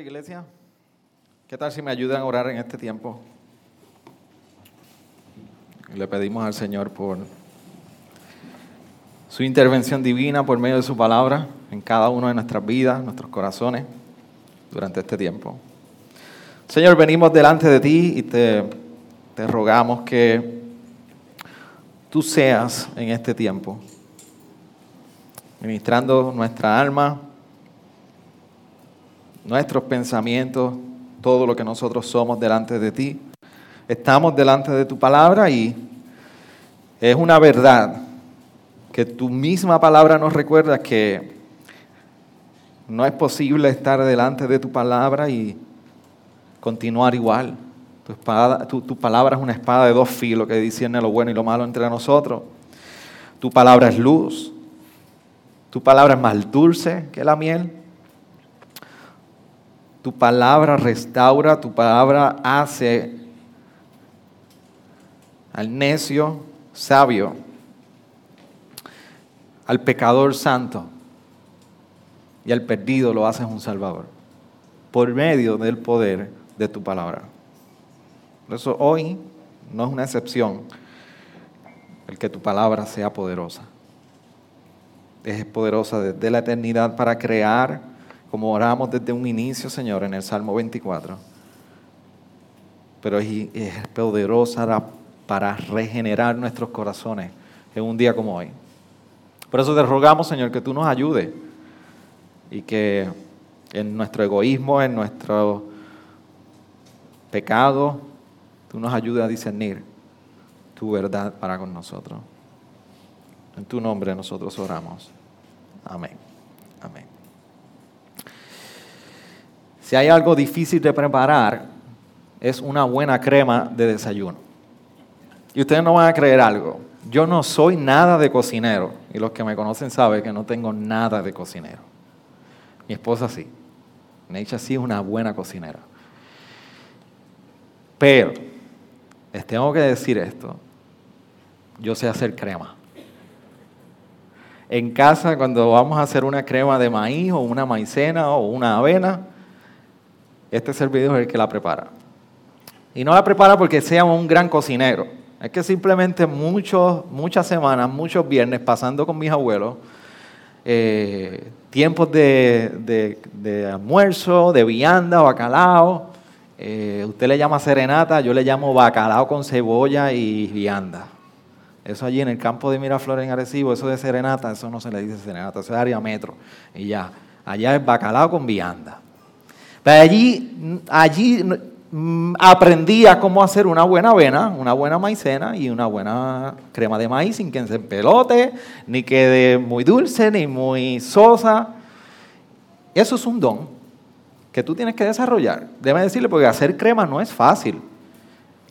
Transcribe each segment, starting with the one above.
¿Se puede sentar, iglesia? ¿Qué tal si me ayudan a orar en este tiempo? Le pedimos al Señor por su intervención divina por medio de su palabra en cada una de nuestras vidas, nuestros corazones, durante este tiempo. Señor, venimos delante de ti y te, te rogamos que tú seas en este tiempo, ministrando nuestra alma, nuestros pensamientos, todo lo que nosotros somos delante de ti. Estamos delante de tu palabra y es una verdad que tu misma palabra nos recuerda que no es posible estar delante de tu palabra y continuar igual. Tu, palabra es una espada de dos filos que discierne lo bueno y lo malo entre nosotros. Tu palabra es luz. Tu palabra es más dulce que la miel. Tu palabra restaura, tu palabra hace al necio sabio, al pecador santo y al perdido lo haces un salvador por medio del poder de tu palabra. Por eso hoy no es una excepción el que tu palabra sea poderosa. Es poderosa desde la eternidad para crear, como oramos desde un inicio, Señor, en el Salmo 24. Pero es, poderosa para regenerar nuestros corazones en un día como hoy. Por eso te rogamos, Señor, que tú nos ayudes y que en nuestro egoísmo, en nuestro pecado, tú nos ayudes a discernir tu verdad para con nosotros. En tu nombre nosotros oramos. Amén. Si hay algo difícil de preparar, es una buena crema de desayuno. Y ustedes no van a creer algo. Yo no soy nada de cocinero. Y los que me conocen saben que no tengo nada de cocinero. Mi esposa sí. Neisha sí es una buena cocinera. Pero, les tengo que decir esto. Yo sé hacer crema. En casa, cuando vamos a hacer una crema de maíz o una maicena o una avena, este servidor es el que la prepara. Y no la prepara porque sea un gran cocinero. Es que simplemente muchos, muchas semanas, muchos viernes pasando con mis abuelos, eh, tiempos de, de, de, almuerzo, de vianda, bacalao. Eh, usted le llama serenata, yo le llamo bacalao con cebolla y vianda. Eso allí en el campo de Miraflores en Arecibo, eso de serenata, eso no se le dice serenata, eso es área metro. Y ya, allá es bacalao con vianda. Allí, allí aprendí a cómo hacer una buena avena, una buena maicena y una buena crema de maíz sin que se pelote, ni quede muy dulce, ni muy sosa. Eso es un don que tú tienes que desarrollar. Debe decirle, porque hacer crema no es fácil.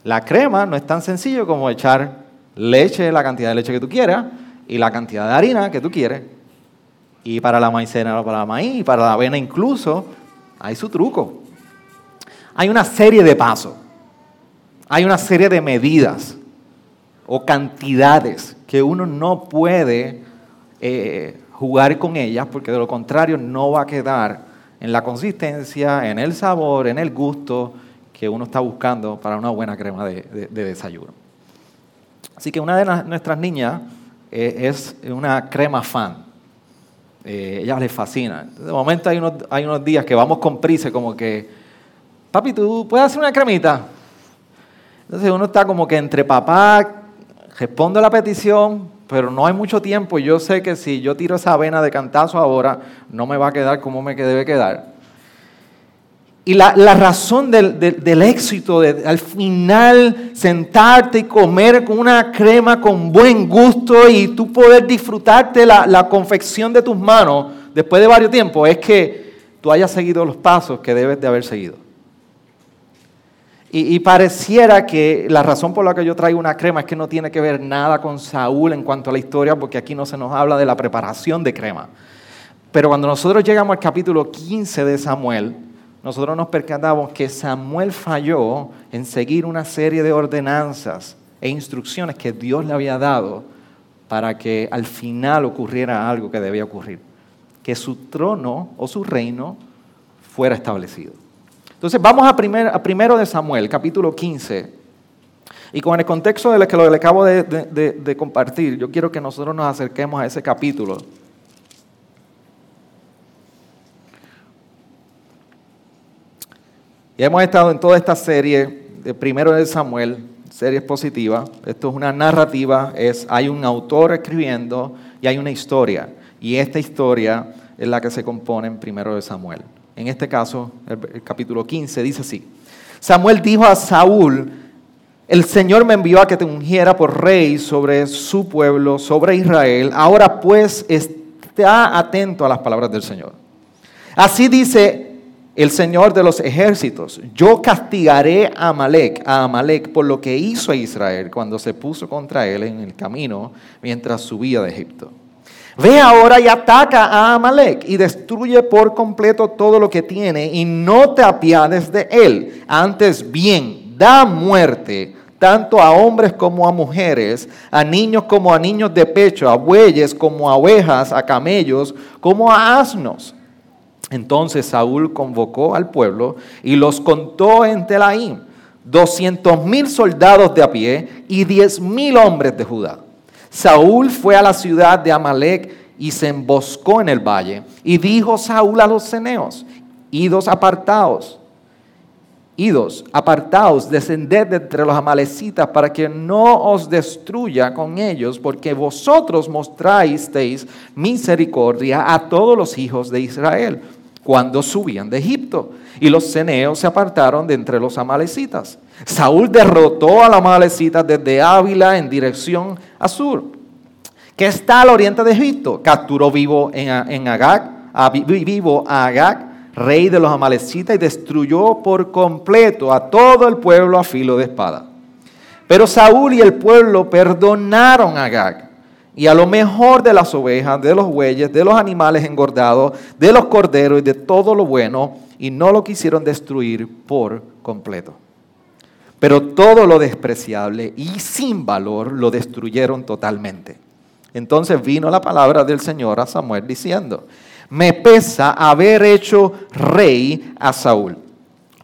La crema no es tan sencillo como echar leche, la cantidad de leche que tú quieras, y la cantidad de harina que tú quieres. Y para la maicena, para la maíz, y para la avena incluso, hay su truco. Hay una serie de pasos, hay una serie de medidas o cantidades que uno no puede eh, jugar con ellas porque de lo contrario no va a quedar en la consistencia, en el sabor, en el gusto que uno está buscando para una buena crema de, de, de desayuno. Así que una de nuestras niñas eh, es una crema fan. Eh, ella le fascina. De momento hay unos, hay unos días que vamos con prisa como que papi, ¿tú puedes hacer una cremita? Entonces uno está como que entre papá, responde la petición, pero no hay mucho tiempo y yo sé que si yo tiro esa avena de cantazo ahora, no me va a quedar como me debe quedar. Y la, razón del éxito, de, al final sentarte y comer con una crema con buen gusto y tú poder disfrutarte la, la confección de tus manos después de varios tiempos, es que tú hayas seguido los pasos que debes de haber seguido. Y, pareciera que la razón por la que yo traigo una crema es que no tiene que ver nada con Saúl en cuanto a la historia, porque aquí no se nos habla de la preparación de crema. Pero cuando nosotros llegamos al capítulo 15 de Samuel, nosotros nos percatamos que Samuel falló en seguir una serie de ordenanzas e instrucciones que Dios le había dado para que al final ocurriera algo que debía ocurrir, que su trono o su reino fuera establecido. Entonces vamos a, primero de Samuel, capítulo 15. Y con el contexto de lo que le acabo de, compartir, yo quiero que nosotros nos acerquemos a ese capítulo. Y hemos estado en toda esta serie de primero de Samuel, serie expositiva. Esto es una narrativa, es, hay un autor escribiendo y hay una historia. Y esta historia es la que se compone en primero de Samuel en este caso, el, capítulo 15, dice así. Samuel dijo a Saúl, el Señor me envió a que te ungiera por rey sobre su pueblo, sobre Israel. Ahora pues está atento a las palabras del Señor. Así dice el Señor de los ejércitos, yo castigaré a Amalek, a Amalek por lo que hizo a Israel cuando se puso contra él en el camino mientras subía de Egipto. Ve ahora y ataca a Amalek y destruye por completo todo lo que tiene y no te apiades de él. Antes bien, da muerte tanto a hombres como a mujeres, a niños como a niños de pecho, a bueyes como a ovejas, a camellos como a asnos. Entonces Saúl convocó al pueblo y los contó en Telaim, doscientos mil soldados de a pie y diez mil hombres de Judá. Saúl fue a la ciudad de Amalek y se emboscó en el valle. Y dijo Saúl a los ceneos, idos apartados, idos apartados, descended de entre los amalecitas para que no os destruya con ellos, porque vosotros mostrasteis misericordia a todos los hijos de Israel cuando subían de Egipto. Y los ceneos se apartaron de entre los amalecitas. Saúl derrotó a los amalecitas desde Ávila en dirección a sur, que está al oriente de Egipto. Capturó vivo en, Agag, a, vivo Agag, rey de los amalecitas, y destruyó por completo a todo el pueblo a filo de espada. Pero Saúl y el pueblo perdonaron a Agag y a lo mejor de las ovejas, de los bueyes, de los animales engordados, de los corderos y de todo lo bueno, y no lo quisieron destruir por completo. Pero todo lo despreciable y sin valor lo destruyeron totalmente. Entonces vino la palabra del Señor a Samuel diciendo, me pesa haber hecho rey a Saúl,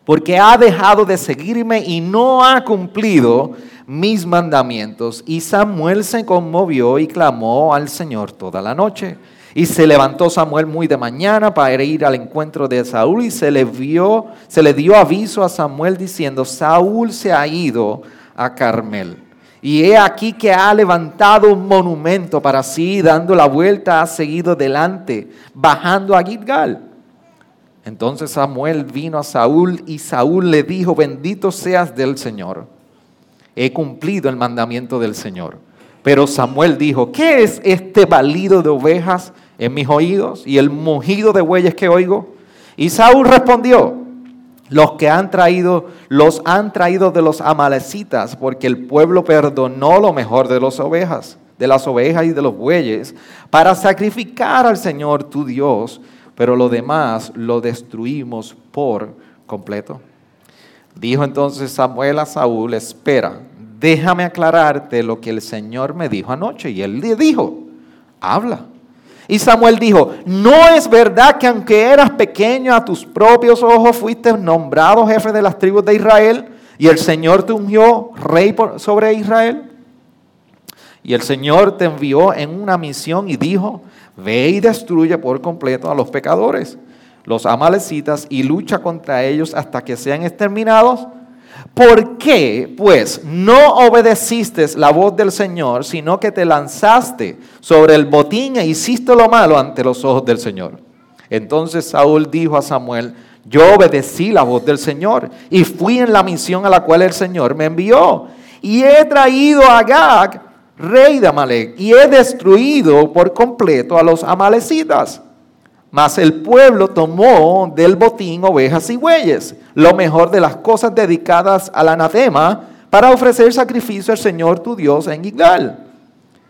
porque ha dejado de seguirme y no ha cumplido mis mandamientos. Y Samuel se conmovió y clamó al Señor toda la noche. Y se levantó Samuel muy de mañana para ir al encuentro de Saúl y se le vio, se le dio aviso a Samuel diciendo, Saúl se ha ido a Carmel. Y he aquí que ha levantado un monumento para sí, dando la vuelta, ha seguido delante, bajando a Gilgal. Entonces Samuel vino a Saúl y Saúl le dijo, bendito seas del Señor he cumplido el mandamiento del Señor. Pero Samuel dijo, ¿qué es este balido de ovejas en mis oídos y el mugido de bueyes que oigo? Y Saúl respondió, los que han traído, los han traído de los amalecitas, porque el pueblo perdonó lo mejor de las ovejas, de las ovejas y de los bueyes, para sacrificar al Señor tu Dios, pero lo demás lo destruimos por completo. Dijo entonces Samuel a Saúl, espera, déjame aclararte lo que el Señor me dijo anoche. Y él le dijo, habla. Y Samuel dijo, no es verdad que aunque eras pequeño a tus propios ojos fuiste nombrado jefe de las tribus de Israel y el Señor te ungió rey sobre Israel. Y el Señor te envió en una misión y dijo, ve y destruye por completo a los pecadores los amalecitas y lucha contra ellos hasta que sean exterminados? ¿Por qué, pues, no obedeciste la voz del Señor, sino que te lanzaste sobre el botín e hiciste lo malo ante los ojos del Señor? Entonces Saúl dijo a Samuel, yo obedecí la voz del Señor y fui en la misión a la cual el Señor me envió. Y he traído a Agag, rey de Amalek, y he destruido por completo a los amalecitas. Mas el pueblo tomó del botín ovejas y bueyes, lo mejor de las cosas dedicadas al anatema, para ofrecer sacrificio al Señor tu Dios en Gilgal.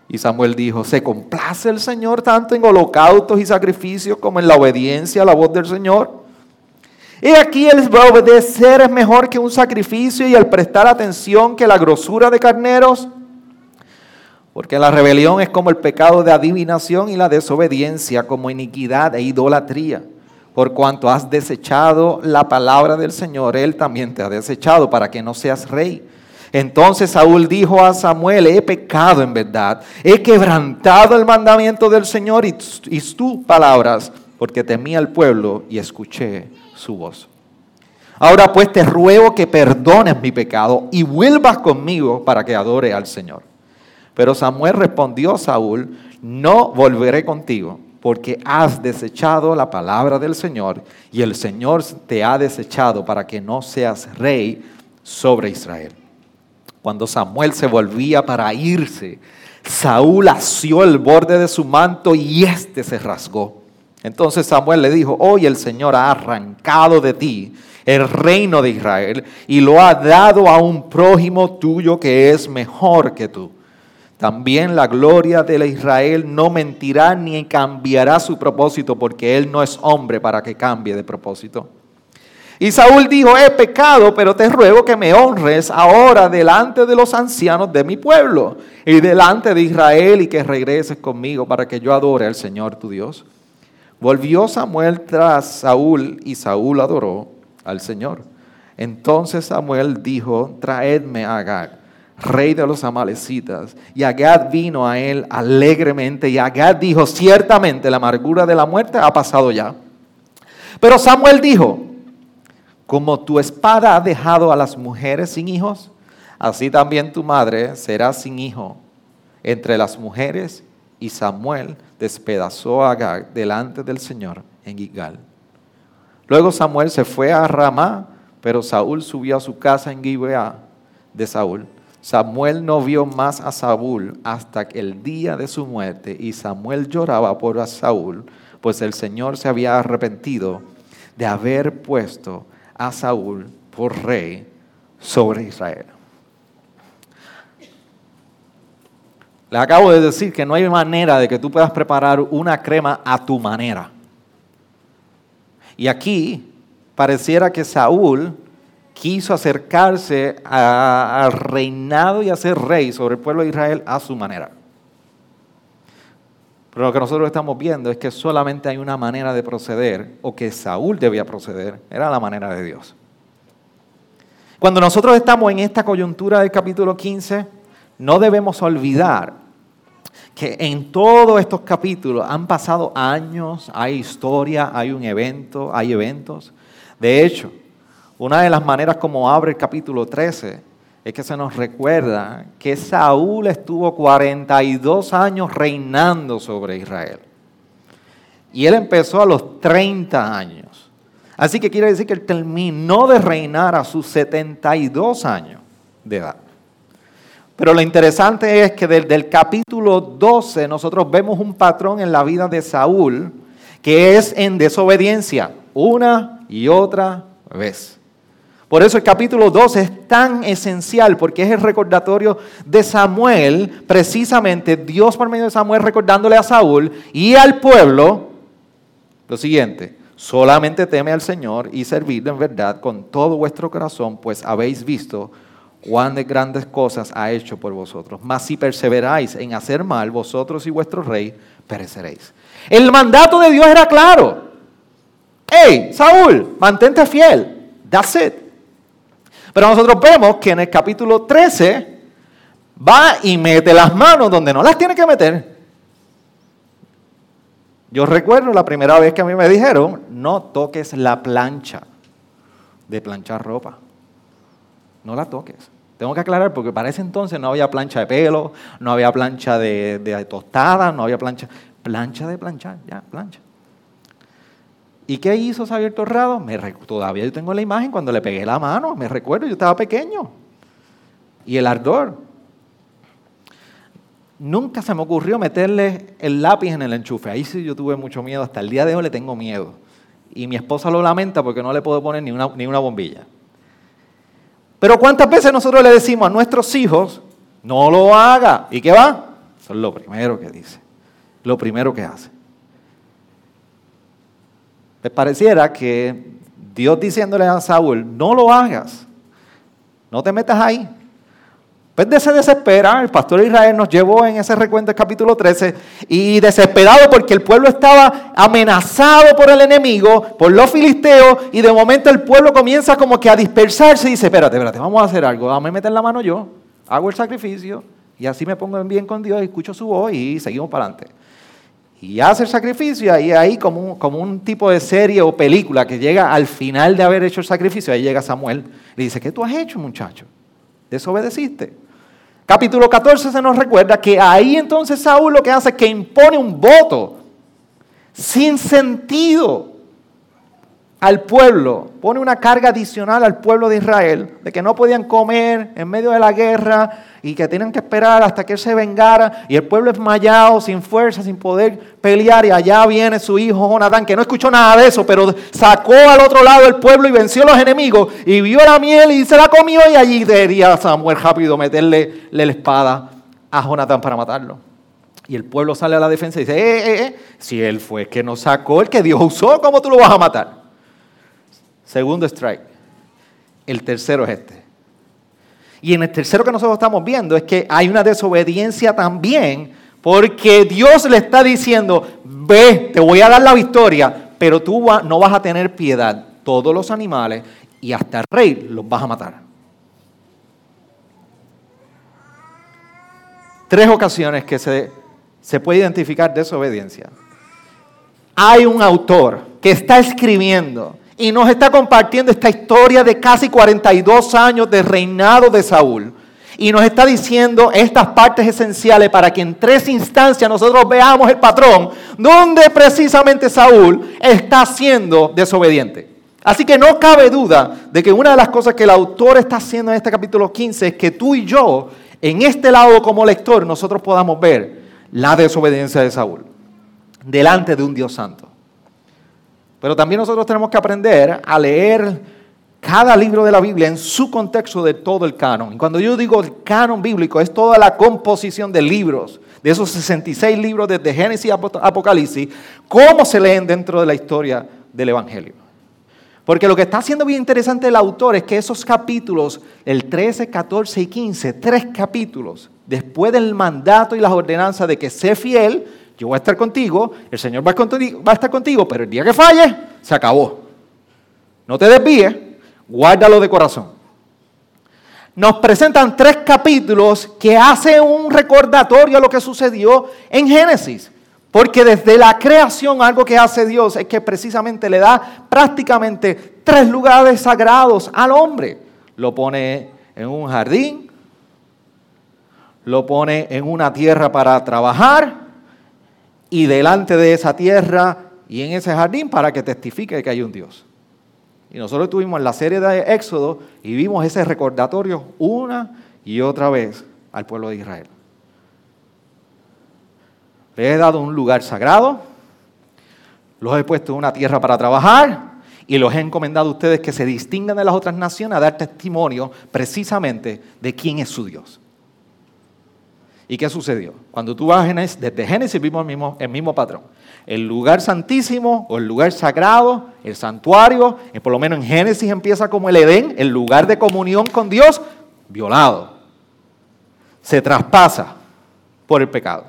Y Samuel dijo, ¿se complace el Señor tanto en holocaustos y sacrificios como en la obediencia a la voz del Señor? Y aquí el obedecer es mejor que un sacrificio y el prestar atención que la grosura de carneros. Porque la rebelión es como el pecado de adivinación y la desobediencia como iniquidad e idolatría. Por cuanto has desechado la palabra del Señor, Él también te ha desechado para que no seas rey. Entonces Saúl dijo a Samuel, he pecado en verdad, he quebrantado el mandamiento del Señor y, tus palabras, porque temí al pueblo y escuché su voz. Ahora pues te ruego que perdones mi pecado y vuelvas conmigo para que adore al Señor. Pero Samuel respondió a Saúl, no volveré contigo, porque has desechado la palabra del Señor y el Señor te ha desechado para que no seas rey sobre Israel. Cuando Samuel se volvía para irse, Saúl asió el borde de su manto y éste se rasgó. Entonces Samuel le dijo, hoy el Señor ha arrancado de ti el reino de Israel y lo ha dado a un prójimo tuyo que es mejor que tú. También la gloria de Israel no mentirá ni cambiará su propósito porque él no es hombre para que cambie de propósito. Y Saúl dijo, he pecado, pero te ruego que me honres ahora delante de los ancianos de mi pueblo y delante de Israel y que regreses conmigo para que yo adore al Señor tu Dios. Volvió Samuel tras Saúl y Saúl adoró al Señor. Entonces Samuel dijo, traedme a Agag, rey de los amalecitas. Y Agag vino a él alegremente y Agag dijo, ciertamente la amargura de la muerte ha pasado ya. Pero Samuel dijo, como tu espada ha dejado a las mujeres sin hijos, así también tu madre será sin hijo entre las mujeres. Y Samuel despedazó a Agag delante del Señor en Gilgal. Luego Samuel se fue a Ramá, pero Saúl subió a su casa en Gibeá de Saúl. Samuel no vio más a Saúl hasta el día de su muerte y Samuel lloraba por Saúl, pues el Señor se había arrepentido de haber puesto a Saúl por rey sobre Israel. Le acabo de decir que no hay manera de que tú puedas preparar una crema a tu manera. Y aquí pareciera que Saúl quiso acercarse al reinado y a ser rey sobre el pueblo de Israel a su manera. Pero lo que nosotros estamos viendo es que solamente hay una manera de proceder, o que Saúl debía proceder, era la manera de Dios. Cuando nosotros estamos en esta coyuntura del capítulo 15, no debemos olvidar que en todos estos capítulos han pasado años, hay historia, hay un evento, hay eventos. De hecho, una de las maneras como abre el capítulo 13 es que se nos recuerda que Saúl estuvo 42 años reinando sobre Israel. Y él empezó a los 30 años. Así que quiere decir que él terminó de reinar a sus 72 años de edad. Pero lo interesante es que desde el capítulo 12 nosotros vemos un patrón en la vida de Saúl que es en desobediencia una y otra vez. Por eso el capítulo 12 es tan esencial, porque es el recordatorio de Samuel, precisamente Dios por medio de Samuel recordándole a Saúl y al pueblo lo siguiente, solamente teme al Señor y servidle en verdad con todo vuestro corazón, pues habéis visto cuán de grandes cosas ha hecho por vosotros. Mas si perseveráis en hacer mal, vosotros y vuestro rey pereceréis. El mandato de Dios era claro. Hey, Saúl, mantente fiel. That's it. Pero nosotros vemos que en el capítulo 13 va y mete las manos donde no las tiene que meter. Yo recuerdo la primera vez que a mí me dijeron, no toques la plancha de planchar ropa. No la toques. Tengo que aclarar porque para ese entonces no había plancha de pelo, no había plancha de, tostada, no había plancha. Plancha de planchar, ya, plancha. ¿Y qué hizo Xavier Torrado? Me, todavía yo tengo la imagen cuando le pegué la mano, me recuerdo, yo estaba pequeño. Y el ardor. nunca se me ocurrió meterle el lápiz en el enchufe. Ahí sí yo tuve mucho miedo. Hasta el día de hoy le tengo miedo. Y mi esposa lo lamenta porque no le puedo poner ni una, ni una bombilla. Pero ¿cuántas veces nosotros le decimos a nuestros hijos, no lo haga? ¿Y qué va? Eso es lo primero que dice. Lo primero que hace. Pareciera que Dios diciéndole a Saúl, no lo hagas. No te metas ahí. Pues de se desespera, el pastor Israel nos llevó en ese recuento del capítulo 13 y desesperado porque el pueblo estaba amenazado por el enemigo, por los filisteos y de momento el pueblo comienza como que a dispersarse y dice, espérate, espérate, vamos a hacer algo, dame meter la mano yo, hago el sacrificio y así me pongo en bien con Dios, escucho su voz y seguimos para adelante. Y hace el sacrificio y ahí como un, como un tipo de serie o película que llega al final de haber hecho el sacrificio, ahí llega Samuel, le dice, ¿qué tú has hecho muchacho? ¿Desobedeciste? Capítulo 14 se nos recuerda que ahí entonces Saúl lo que hace es que impone un voto sin sentido al pueblo, pone una carga adicional al pueblo de Israel, de que no podían comer en medio de la guerra y que tenían que esperar hasta que él se vengara, y el pueblo esmayado, sin fuerza, sin poder pelear, y allá viene su hijo Jonatán, que no escuchó nada de eso, pero sacó al otro lado el pueblo y venció a los enemigos, y vio la miel y se la comió, y allí debería Samuel rápido meterle la espada a Jonatán para matarlo. Y el pueblo sale a la defensa y dice, eh, eh, eh, si él fue el que nos sacó, el que Dios usó, ¿cómo tú lo vas a matar? Segundo strike. El tercero es este. Y en el tercero que nosotros estamos viendo es que hay una desobediencia también, porque Dios le está diciendo, ve, te voy a dar la victoria, pero tú no vas a tener piedad. Todos los animales y hasta el rey los vas a matar. Tres ocasiones que se, se puede identificar desobediencia. Hay un autor que está escribiendo y nos está compartiendo esta historia de casi 42 años de reinado de Saúl. Y nos está diciendo estas partes esenciales para que en tres instancias nosotros veamos el patrón donde precisamente Saúl está siendo desobediente. Así que no cabe duda de que una de las cosas que el autor está haciendo en este capítulo 15 es que tú y yo, en este lado como lector, nosotros podamos ver la desobediencia de Saúl delante de un Dios santo. Pero también nosotros tenemos que aprender a leer cada libro de la Biblia en su contexto de todo el canon. Y cuando yo digo el canon bíblico, es toda la composición de libros, de esos 66 libros desde Génesis a Apocalipsis, cómo se leen dentro de la historia del Evangelio. Porque lo que está haciendo bien interesante el autor es que esos capítulos, el 13, 14 y 15, tres capítulos, después del mandato y las ordenanzas de que sé fiel, yo voy a estar contigo, el Señor va a estar contigo, pero el día que falle, se acabó. No te desvíes, guárdalo de corazón. Nos presentan tres capítulos que hacen un recordatorio a lo que sucedió en Génesis. Porque desde la creación algo que hace Dios es que precisamente le da prácticamente tres lugares sagrados al hombre. Lo pone en un jardín, lo pone en una tierra para trabajar y delante de esa tierra y en ese jardín para que testifique que hay un Dios. Y nosotros tuvimos la serie de Éxodo y vimos ese recordatorio una y otra vez al pueblo de Israel. Le he dado un lugar sagrado, los he puesto en una tierra para trabajar y los he encomendado a ustedes que se distingan de las otras naciones a dar testimonio precisamente de quién es su Dios. ¿Y qué sucedió? Cuando tú vas Génesis, desde Génesis vimos el mismo, el mismo patrón. El lugar santísimo o el lugar sagrado, el santuario, por lo menos en Génesis empieza como el Edén, el lugar de comunión con Dios, violado. Se traspasa por el pecado.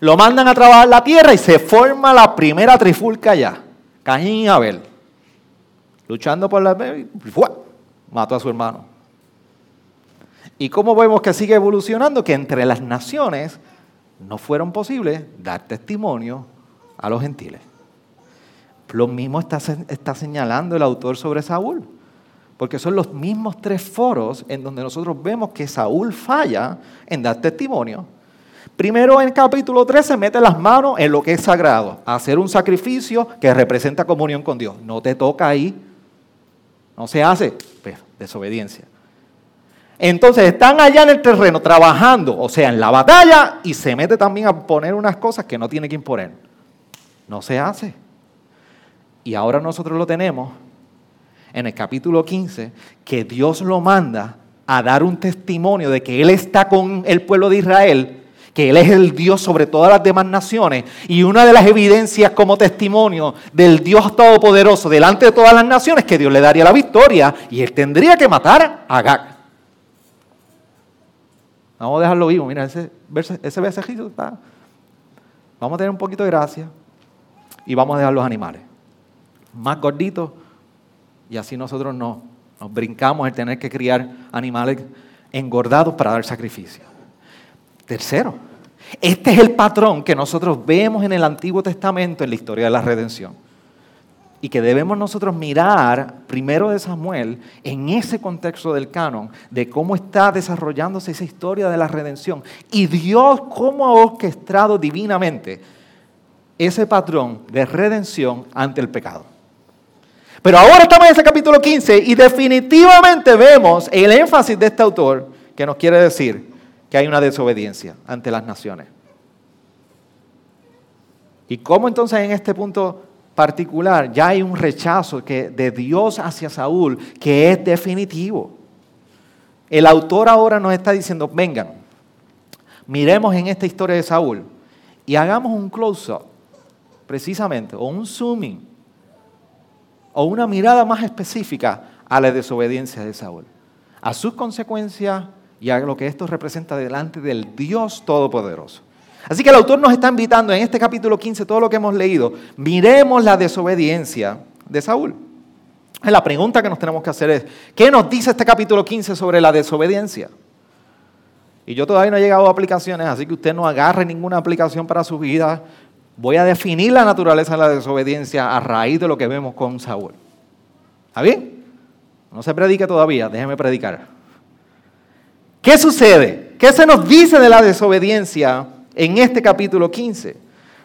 Lo mandan a trabajar la tierra y se forma la primera trifulca allá. Caín y Abel. Luchando por la... Mató a su hermano. ¿Y cómo vemos que sigue evolucionando? Que entre las naciones no fueron posibles dar testimonio a los gentiles. Lo mismo está, está señalando el autor sobre Saúl, porque son los mismos tres foros en donde nosotros vemos que Saúl falla en dar testimonio. Primero en el capítulo 13 mete las manos en lo que es sagrado, hacer un sacrificio que representa comunión con Dios. No te toca ahí, no se hace, pues, desobediencia. Entonces están allá en el terreno trabajando, o sea, en la batalla, y se mete también a poner unas cosas que no tiene que imponer. No se hace. Y ahora nosotros lo tenemos en el capítulo 15, que Dios lo manda a dar un testimonio de que Él está con el pueblo de Israel que Él es el Dios sobre todas las demás naciones. Y una de las evidencias como testimonio del Dios Todopoderoso delante de todas las naciones, que Dios le daría la victoria y Él tendría que matar a Agag. Vamos a dejarlo vivo. Mira, ese, ese está. Vamos a tener un poquito de gracia y vamos a dejar los animales más gorditos y así nosotros no nos brincamos el tener que criar animales engordados para dar sacrificio. Tercero, este es el patrón que nosotros vemos en el Antiguo Testamento en la historia de la redención. Y que debemos nosotros mirar primero de Samuel en ese contexto del canon, de cómo está desarrollándose esa historia de la redención. Y Dios cómo ha orquestado divinamente ese patrón de redención ante el pecado. Pero ahora estamos en ese capítulo 15 y definitivamente vemos el énfasis de este autor que nos quiere decir que hay una desobediencia ante las naciones. ¿Y cómo entonces en este punto particular ya hay un rechazo que, de Dios hacia Saúl que es definitivo? El autor ahora nos está diciendo, vengan, miremos en esta historia de Saúl y hagamos un close-up, precisamente, o un zooming, o una mirada más específica a la desobediencia de Saúl, a sus consecuencias y a lo que esto representa delante del Dios Todopoderoso. Así que el autor nos está invitando en este capítulo 15, todo lo que hemos leído, miremos la desobediencia de Saúl. La pregunta que nos tenemos que hacer es, ¿qué nos dice este capítulo 15 sobre la desobediencia? Y yo todavía no he llegado a aplicaciones, así que usted no agarre ninguna aplicación para su vida. Voy a definir la naturaleza de la desobediencia a raíz de lo que vemos con Saúl. ¿Está bien? No se predique todavía, déjeme predicar. ¿Qué sucede? ¿Qué se nos dice de la desobediencia en este capítulo 15?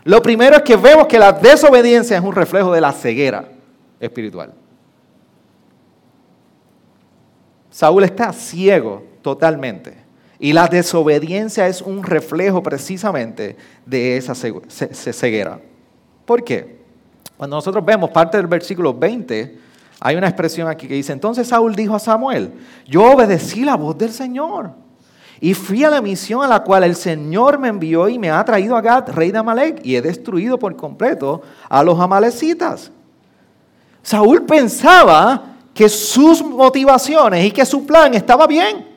Lo primero es que vemos que la desobediencia es un reflejo de la ceguera espiritual. Saúl está ciego totalmente. Y la desobediencia es un reflejo precisamente de esa ceguera. ¿Por qué? Cuando nosotros vemos parte del versículo 20, hay una expresión aquí que dice, entonces Saúl dijo a Samuel, yo obedecí la voz del Señor y fui a la misión a la cual el Señor me envió y me ha traído a Gad, rey de Amalek, y he destruido por completo a los amalecitas. Saúl pensaba que sus motivaciones y que su plan estaba bien.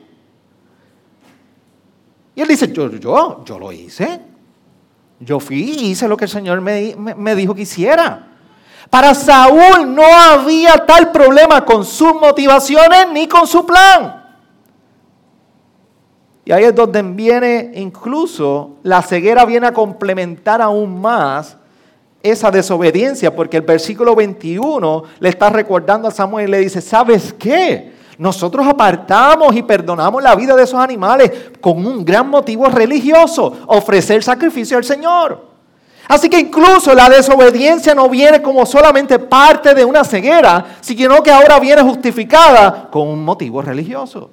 Y él dice, yo, yo, yo lo hice. Yo fui y hice lo que el Señor me, me dijo que hiciera. Para Saúl no había tal problema con sus motivaciones ni con su plan. Y ahí es donde viene incluso la ceguera viene a complementar aún más esa desobediencia, porque el versículo 21 le está recordando a Samuel y le dice, ¿sabes qué? Nosotros apartamos y perdonamos la vida de esos animales con un gran motivo religioso, ofrecer sacrificio al Señor. Así que incluso la desobediencia no viene como solamente parte de una ceguera, sino que ahora viene justificada con un motivo religioso.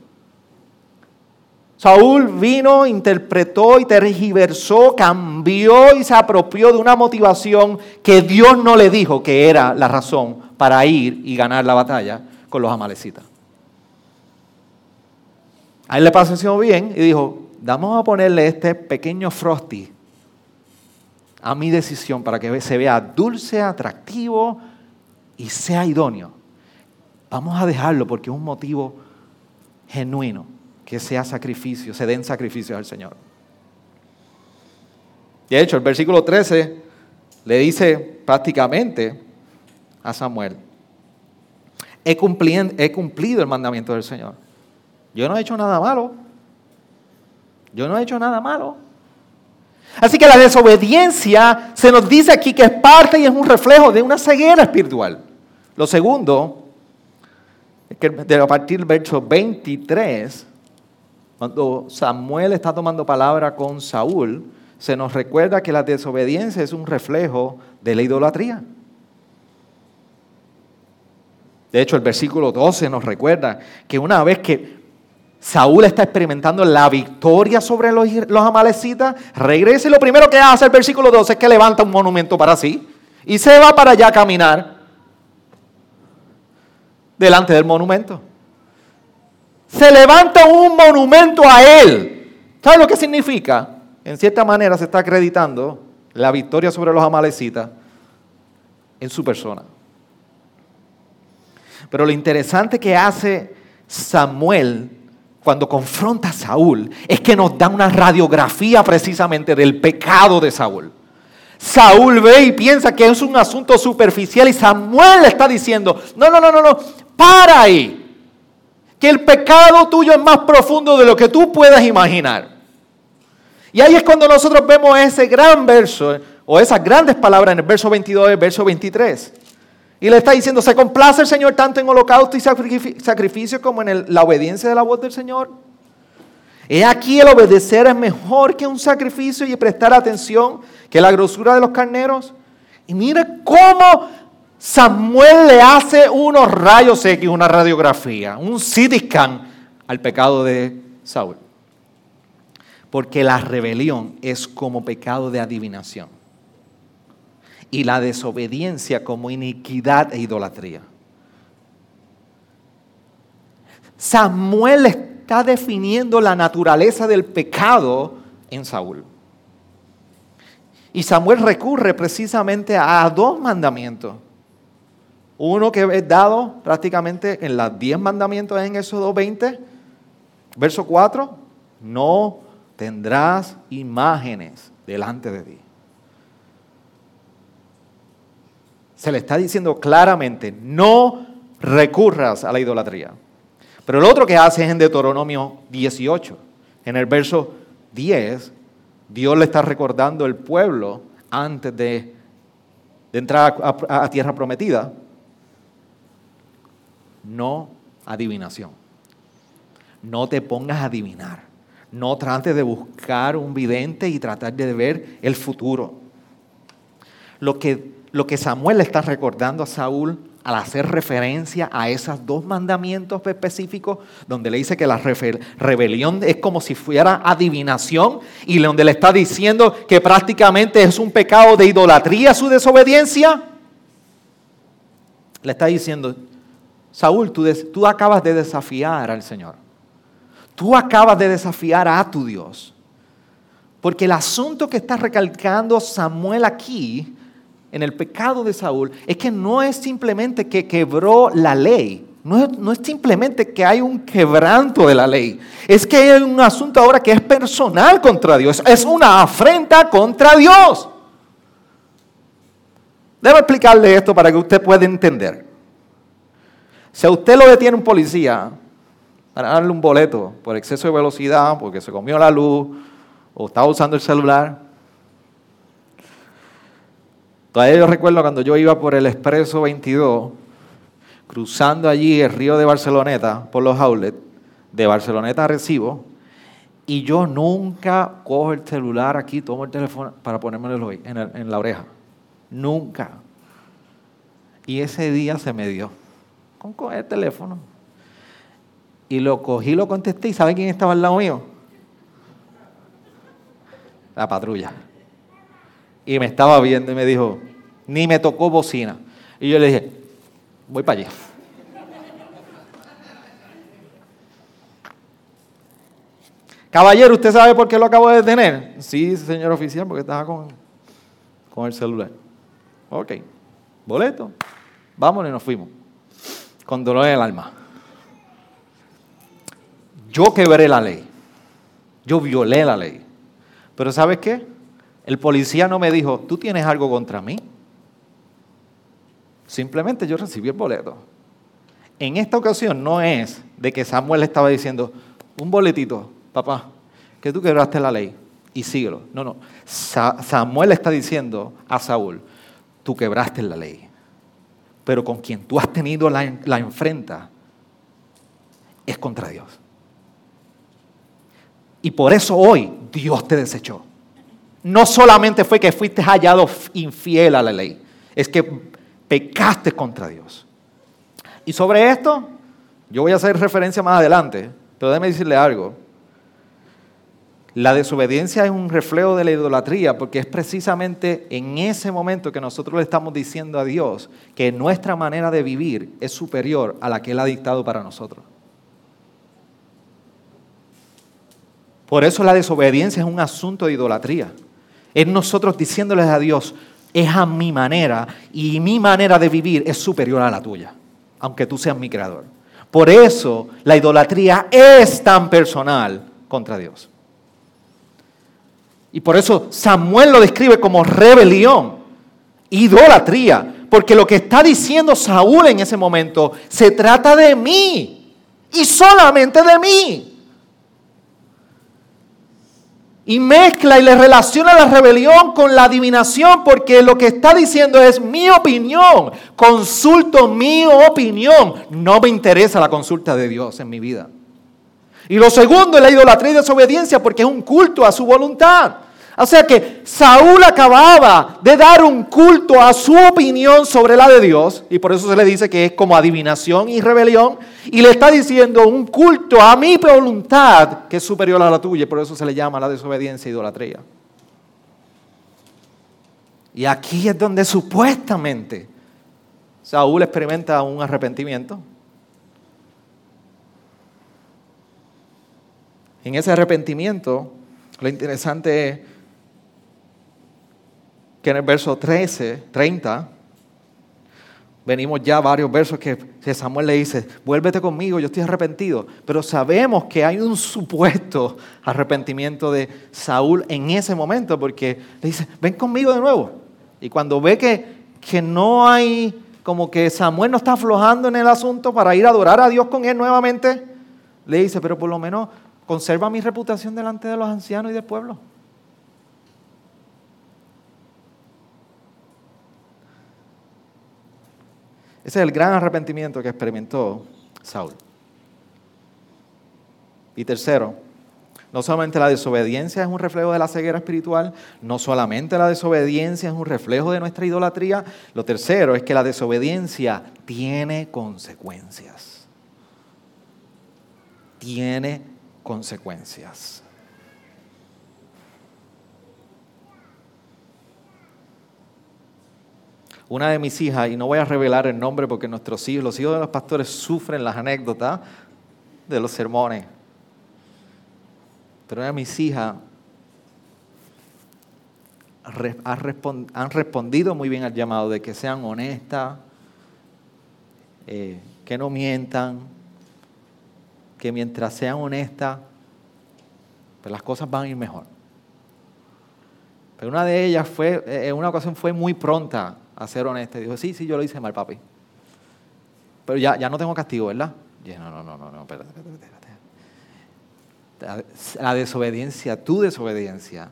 Saúl vino, interpretó y tergiversó, cambió y se apropió de una motivación que Dios no le dijo que era la razón para ir y ganar la batalla con los amalecitas. A él le pareció bien y dijo, vamos a ponerle este pequeño frosty a mi decisión para que se vea dulce, atractivo y sea idóneo. Vamos a dejarlo porque es un motivo genuino, que sea sacrificio, se den sacrificios al Señor. De hecho, el versículo 13 le dice prácticamente a Samuel, he cumplido, he cumplido el mandamiento del Señor. Yo no he hecho nada malo. Yo no he hecho nada malo. Así que la desobediencia se nos dice aquí que es parte y es un reflejo de una ceguera espiritual. Lo segundo, es que a partir del verso 23, cuando Samuel está tomando palabra con Saúl, se nos recuerda que la desobediencia es un reflejo de la idolatría. De hecho, el versículo 12 nos recuerda que una vez que Saúl está experimentando la victoria sobre los, los amalecitas, regresa y lo primero que hace el versículo 12 es que levanta un monumento para sí y se va para allá a caminar delante del monumento. Se levanta un monumento a él. ¿Sabe lo que significa? En cierta manera se está acreditando la victoria sobre los amalecitas en su persona. Pero lo interesante que hace Samuel cuando confronta a Saúl es que nos da una radiografía precisamente del pecado de Saúl. Saúl ve y piensa que es un asunto superficial y Samuel le está diciendo, no, no, no, no, no, para ahí. Que el pecado tuyo es más profundo de lo que tú puedas imaginar. Y ahí es cuando nosotros vemos ese gran verso, o esas grandes palabras en el verso 22 y el verso 23. Y le está diciendo, ¿se complace el Señor tanto en holocausto y sacrificio como en la obediencia de la voz del Señor? He aquí el obedecer es mejor que un sacrificio y prestar atención que la grosura de los carneros. Y mire cómo Samuel le hace unos rayos X, una radiografía, un CT scan al pecado de Saúl. Porque la rebelión es como pecado de adivinación. Y la desobediencia como iniquidad e idolatría. Samuel está definiendo la naturaleza del pecado en Saúl. Y Samuel recurre precisamente a dos mandamientos uno que es dado prácticamente en las diez mandamientos en Éxodo 20, verso 4, no tendrás imágenes delante de ti. Se le está diciendo claramente, no recurras a la idolatría. Pero el otro que hace es en Deuteronomio 18. En el verso 10, Dios le está recordando el pueblo antes de, entrar a tierra prometida no adivinación. No te pongas a adivinar. No trates de buscar un vidente y tratar de ver el futuro. Lo que, lo que Samuel está recordando a Saúl al hacer referencia a esos dos mandamientos específicos, donde le dice que la rebelión es como si fuera adivinación y donde le está diciendo que prácticamente es un pecado de idolatría su desobediencia, le está diciendo, Saúl, tú, acabas de desafiar al Señor. Tú acabas de desafiar a tu Dios. Porque el asunto que está recalcando Samuel aquí, en el pecado de Saúl, es que no es simplemente que quebró la ley. No es, no es, simplemente que hay un quebranto de la ley. Es que hay un asunto ahora que es personal contra Dios. Es una afrenta contra Dios. Debo explicarle esto para que usted pueda entender. Si a usted lo detiene un policía para darle un boleto por exceso de velocidad, porque se comió la luz o estaba usando el celular, todavía yo recuerdo cuando yo iba por el Expreso 22, cruzando allí el río de Barceloneta por los outlets, de Barceloneta a Recibo, y yo nunca cojo el celular aquí, tomo el teléfono para ponérmelo en, en la oreja. Nunca. Y ese día se me dio con el teléfono. Y lo cogí, lo contesté y ¿sabe quién estaba al lado mío? La patrulla. Y me estaba viendo y me dijo, ni me tocó bocina. Y yo le dije, voy para allá. Caballero, ¿usted sabe por qué lo acabo de detener? Sí, señor oficial, porque estaba con, con el celular. Ok, boleto. Vámonos y nos fuimos con dolor en el alma. Yo quebré la ley. Yo violé la ley. Pero ¿sabes qué? El policía no me dijo, tú tienes algo contra mí. Simplemente yo recibí el boleto. En esta ocasión no es de que Samuel estaba diciendo, un boletito, papá, que tú quebraste la ley y síguelo. No, no. Samuel está diciendo a Saúl, tú quebraste la ley pero con quien tú has tenido la, enfrenta es contra Dios. Y por eso hoy Dios te desechó. No solamente fue que fuiste hallado infiel a la ley, es que pecaste contra Dios. Y sobre esto, yo voy a hacer referencia más adelante, Pero déjeme decirle algo. La desobediencia es un reflejo de la idolatría porque es precisamente en ese momento que nosotros le estamos diciendo a Dios que nuestra manera de vivir es superior a la que Él ha dictado para nosotros. Por eso la desobediencia es un asunto de idolatría. Es nosotros diciéndoles a Dios, es a mi manera y mi manera de vivir es superior a la tuya, aunque tú seas mi creador. Por eso la idolatría es tan personal contra Dios. Y por eso Samuel lo describe como rebelión, idolatría, porque lo que está diciendo Saúl en ese momento se trata de mí y solamente de mí. Y mezcla y le relaciona la rebelión con la adivinación, porque lo que está diciendo es mi opinión. Consulto mi opinión. No me interesa la consulta de Dios en mi vida. Y lo segundo es la idolatría y desobediencia, porque es un culto a su voluntad. O sea que Saúl acababa de dar un culto a su opinión sobre la de Dios, y por eso se le dice que es como adivinación y rebelión, y le está diciendo un culto a mi voluntad que es superior a la tuya, y por eso se le llama la desobediencia e idolatría. Y aquí es donde supuestamente Saúl experimenta un arrepentimiento. En ese arrepentimiento, lo interesante es en el verso 13, 30, venimos ya varios versos que Samuel le dice, vuélvete conmigo, yo estoy arrepentido. Pero sabemos que hay un supuesto arrepentimiento de Saúl en ese momento, porque le dice, ven conmigo de nuevo. Y cuando ve que, que no hay, como que Samuel no está aflojando en el asunto para ir a adorar a Dios con él nuevamente, le dice, pero por lo menos conserva mi reputación delante de los ancianos y del pueblo. Ese es el gran arrepentimiento que experimentó Saúl. Y tercero, no solamente la desobediencia es un reflejo de la ceguera espiritual, no solamente la desobediencia es un reflejo de nuestra idolatría, lo tercero es que la desobediencia tiene consecuencias. Tiene consecuencias. Una de mis hijas, y no voy a revelar el nombre porque nuestros hijos, los hijos de los pastores sufren las anécdotas de los sermones. Pero una de mis hijas han respondido muy bien al llamado de que sean honestas, eh, que no mientan, que mientras sean honestas, pues las cosas van a ir mejor. Pero una de ellas fue, eh, en una ocasión fue muy pronta a ser honesta. Dijo, sí, sí, yo lo hice mal, papi. Pero ya, ya no tengo castigo, ¿verdad? Y no, no, no, no, no, espérate, espérate, espérate. La desobediencia, tu desobediencia,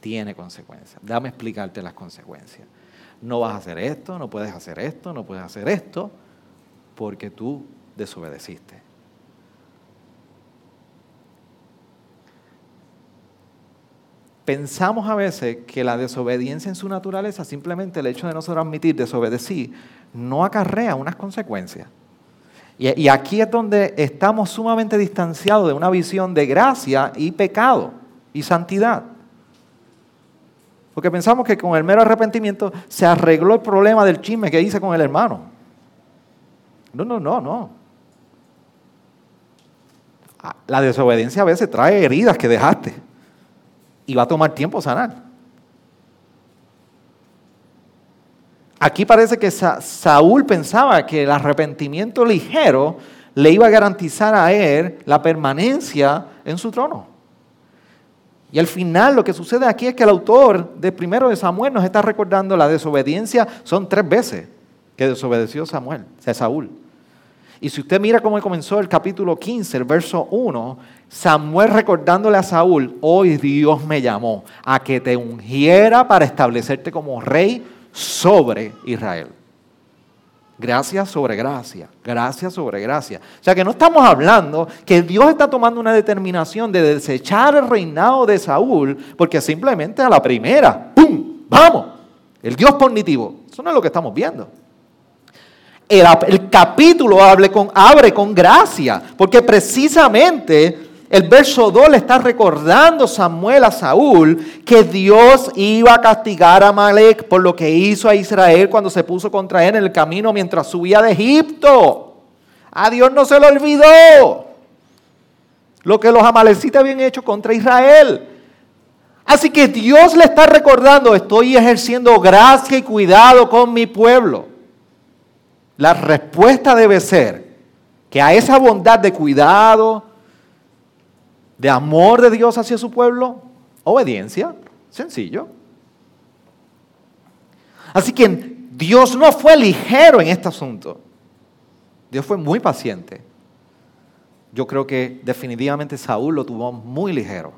tiene consecuencias. Dame explicarte las consecuencias. No vas a hacer esto, no puedes hacer esto, no puedes hacer esto, porque tú desobedeciste. Pensamos a veces que la desobediencia en su naturaleza, simplemente el hecho de nosotros admitir desobedecí, no acarrea unas consecuencias. Y, y, aquí es donde estamos sumamente distanciados de una visión de gracia y pecado y santidad. Porque pensamos que con el mero arrepentimiento se arregló el problema del chisme que hice con el hermano. No, no, no, no. Ah, la desobediencia a veces trae heridas que dejaste y va a tomar tiempo sanar. Aquí parece que Saúl pensaba que el arrepentimiento ligero le iba a garantizar a él la permanencia en su trono. Y al final lo que sucede aquí es que el autor de primero de Samuel nos está recordando la desobediencia. Son tres veces que desobedeció Samuel, o sea, Saúl. Y si usted mira cómo comenzó el capítulo 15, el verso 1, Samuel recordándole a Saúl, hoy Dios me llamó a que te ungiera para establecerte como rey sobre Israel. Gracia sobre gracia, gracia sobre gracia. O sea que no estamos hablando que Dios está tomando una determinación de desechar el reinado de Saúl porque simplemente a la primera, ¡pum! ¡Vamos! El Dios cognitivo. Eso no es lo que estamos viendo. El, capítulo abre con, abre con gracia, porque precisamente el verso 2 le está recordando Samuel a Saúl que Dios iba a castigar a Malek por lo que hizo a Israel cuando se puso contra él en el camino mientras subía de Egipto. A Dios no se le olvidó lo que los amalecitas habían hecho contra Israel. Así que Dios le está recordando, estoy ejerciendo gracia y cuidado con mi pueblo. La respuesta debe ser que a esa bondad de cuidado, de amor de Dios hacia su pueblo, obediencia, sencillo. Así que Dios no fue ligero en este asunto. Dios fue muy paciente. Yo creo que definitivamente Saúl lo tuvo muy ligero,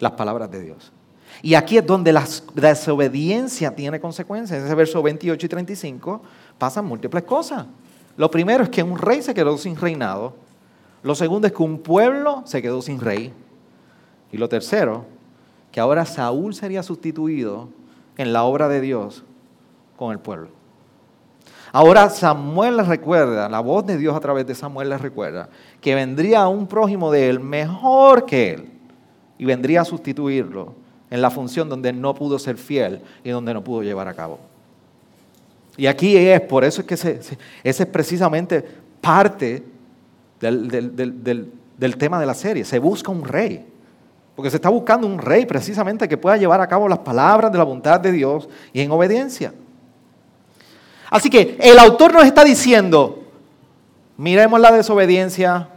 las palabras de Dios. Y aquí es donde la desobediencia tiene consecuencias. En ese verso 28 y 35 pasan múltiples cosas. Lo primero es que un rey se quedó sin reinado. Lo segundo es que un pueblo se quedó sin rey. Y lo tercero, que ahora Saúl sería sustituido en la obra de Dios con el pueblo. Ahora Samuel les recuerda, la voz de Dios a través de Samuel les recuerda, que vendría un prójimo de él mejor que él y vendría a sustituirlo en la función donde no pudo ser fiel y donde no pudo llevar a cabo. Y aquí es, por eso es que ese es precisamente parte del, del tema de la serie. Se busca un rey. Porque se está buscando un rey precisamente que pueda llevar a cabo las palabras de la voluntad de Dios y en obediencia. Así que el autor nos está diciendo, miremos la desobediencia